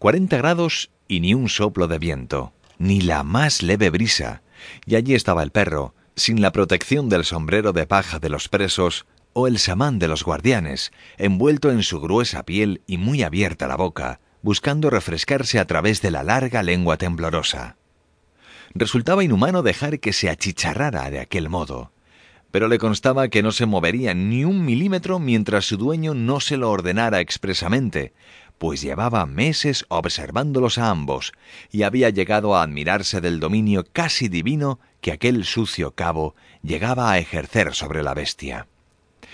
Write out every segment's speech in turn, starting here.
Cuarenta grados y ni un soplo de viento, ni la más leve brisa. Y allí estaba el perro, sin la protección del sombrero de paja de los presos o el samán de los guardianes, envuelto en su gruesa piel y muy abierta la boca, buscando refrescarse a través de la larga lengua temblorosa. Resultaba inhumano dejar que se achicharrara de aquel modo, pero le constaba que no se movería ni un milímetro mientras su dueño no se lo ordenara expresamente, pues llevaba meses observándolos a ambos y había llegado a admirarse del dominio casi divino que aquel sucio cabo llegaba a ejercer sobre la bestia.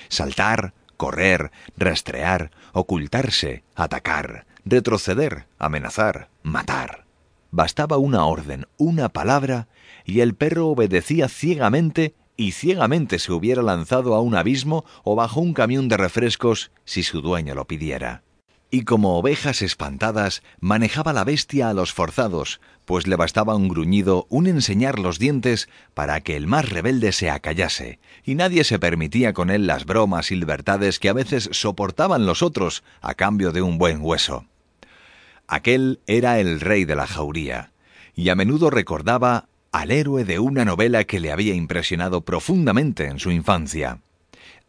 Saltar, correr, rastrear, ocultarse, atacar, retroceder, amenazar, matar. Bastaba una orden, una palabra, y el perro obedecía ciegamente y ciegamente se hubiera lanzado a un abismo o bajo un camión de refrescos si su dueño lo pidiera. Y como ovejas espantadas, manejaba la bestia a los forzados, pues le bastaba un gruñido, un enseñar los dientes para que el más rebelde se acallase, y nadie se permitía con él las bromas y libertades que a veces soportaban los otros a cambio de un buen hueso. Aquel era el rey de la jauría, y a menudo recordaba al héroe de una novela que le había impresionado profundamente en su infancia.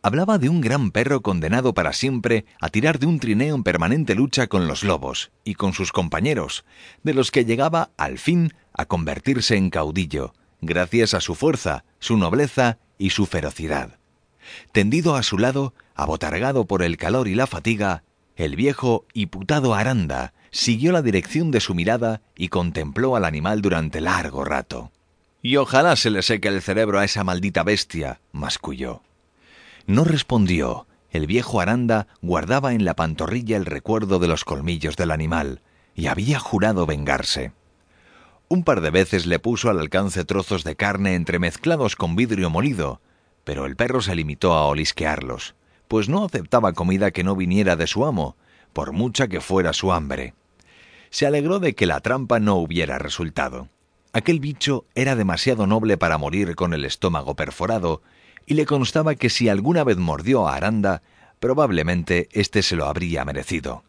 Hablaba de un gran perro condenado para siempre a tirar de un trineo en permanente lucha con los lobos y con sus compañeros, de los que llegaba al fin a convertirse en caudillo, gracias a su fuerza, su nobleza y su ferocidad. Tendido a su lado, abotargado por el calor y la fatiga, el viejo y putado Aranda siguió la dirección de su mirada y contempló al animal durante largo rato. Y ojalá se le seque el cerebro a esa maldita bestia, masculló. No respondió. El viejo Aranda guardaba en la pantorrilla el recuerdo de los colmillos del animal, y había jurado vengarse. Un par de veces le puso al alcance trozos de carne entremezclados con vidrio molido, pero el perro se limitó a olisquearlos pues no aceptaba comida que no viniera de su amo, por mucha que fuera su hambre. Se alegró de que la trampa no hubiera resultado. Aquel bicho era demasiado noble para morir con el estómago perforado, y le constaba que si alguna vez mordió a Aranda, probablemente éste se lo habría merecido.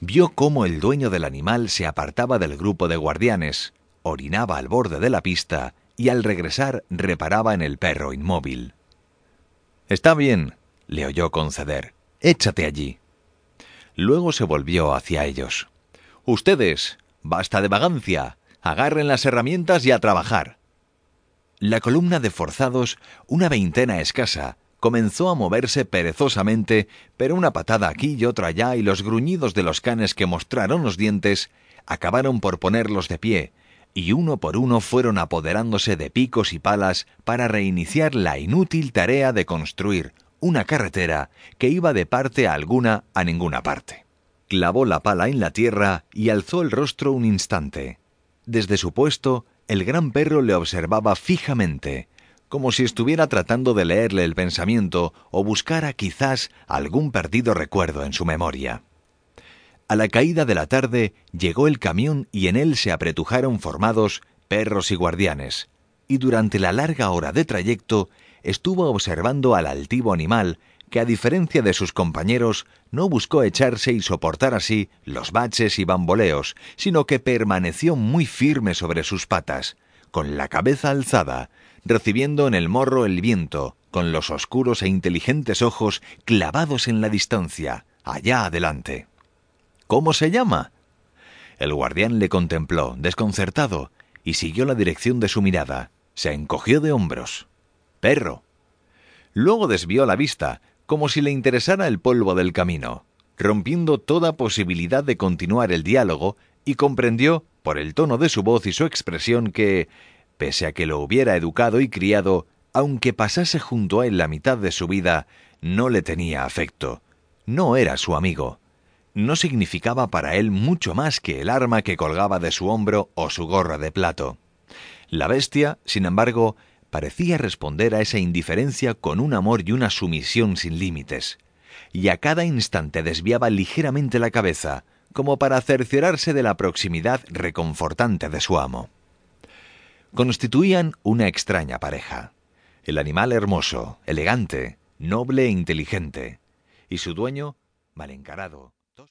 Vio cómo el dueño del animal se apartaba del grupo de guardianes, orinaba al borde de la pista y al regresar reparaba en el perro inmóvil. Está bien, le oyó conceder. Échate allí. Luego se volvió hacia ellos. Ustedes, basta de vagancia. Agarren las herramientas y a trabajar. La columna de forzados, una veintena escasa, comenzó a moverse perezosamente, pero una patada aquí y otra allá y los gruñidos de los canes que mostraron los dientes acabaron por ponerlos de pie, y uno por uno fueron apoderándose de picos y palas para reiniciar la inútil tarea de construir una carretera que iba de parte alguna a ninguna parte. Clavó la pala en la tierra y alzó el rostro un instante. Desde su puesto, el gran perro le observaba fijamente, como si estuviera tratando de leerle el pensamiento o buscara quizás algún perdido recuerdo en su memoria. A la caída de la tarde llegó el camión y en él se apretujaron formados perros y guardianes, y durante la larga hora de trayecto estuvo observando al altivo animal que a diferencia de sus compañeros no buscó echarse y soportar así los baches y bamboleos, sino que permaneció muy firme sobre sus patas, con la cabeza alzada, recibiendo en el morro el viento, con los oscuros e inteligentes ojos clavados en la distancia, allá adelante. ¿Cómo se llama? El guardián le contempló, desconcertado, y siguió la dirección de su mirada. Se encogió de hombros perro. Luego desvió la vista, como si le interesara el polvo del camino, rompiendo toda posibilidad de continuar el diálogo, y comprendió, por el tono de su voz y su expresión, que, pese a que lo hubiera educado y criado, aunque pasase junto a él la mitad de su vida, no le tenía afecto. No era su amigo. No significaba para él mucho más que el arma que colgaba de su hombro o su gorra de plato. La bestia, sin embargo, parecía responder a esa indiferencia con un amor y una sumisión sin límites, y a cada instante desviaba ligeramente la cabeza, como para cerciorarse de la proximidad reconfortante de su amo. Constituían una extraña pareja. El animal hermoso, elegante, noble e inteligente, y su dueño mal encarado,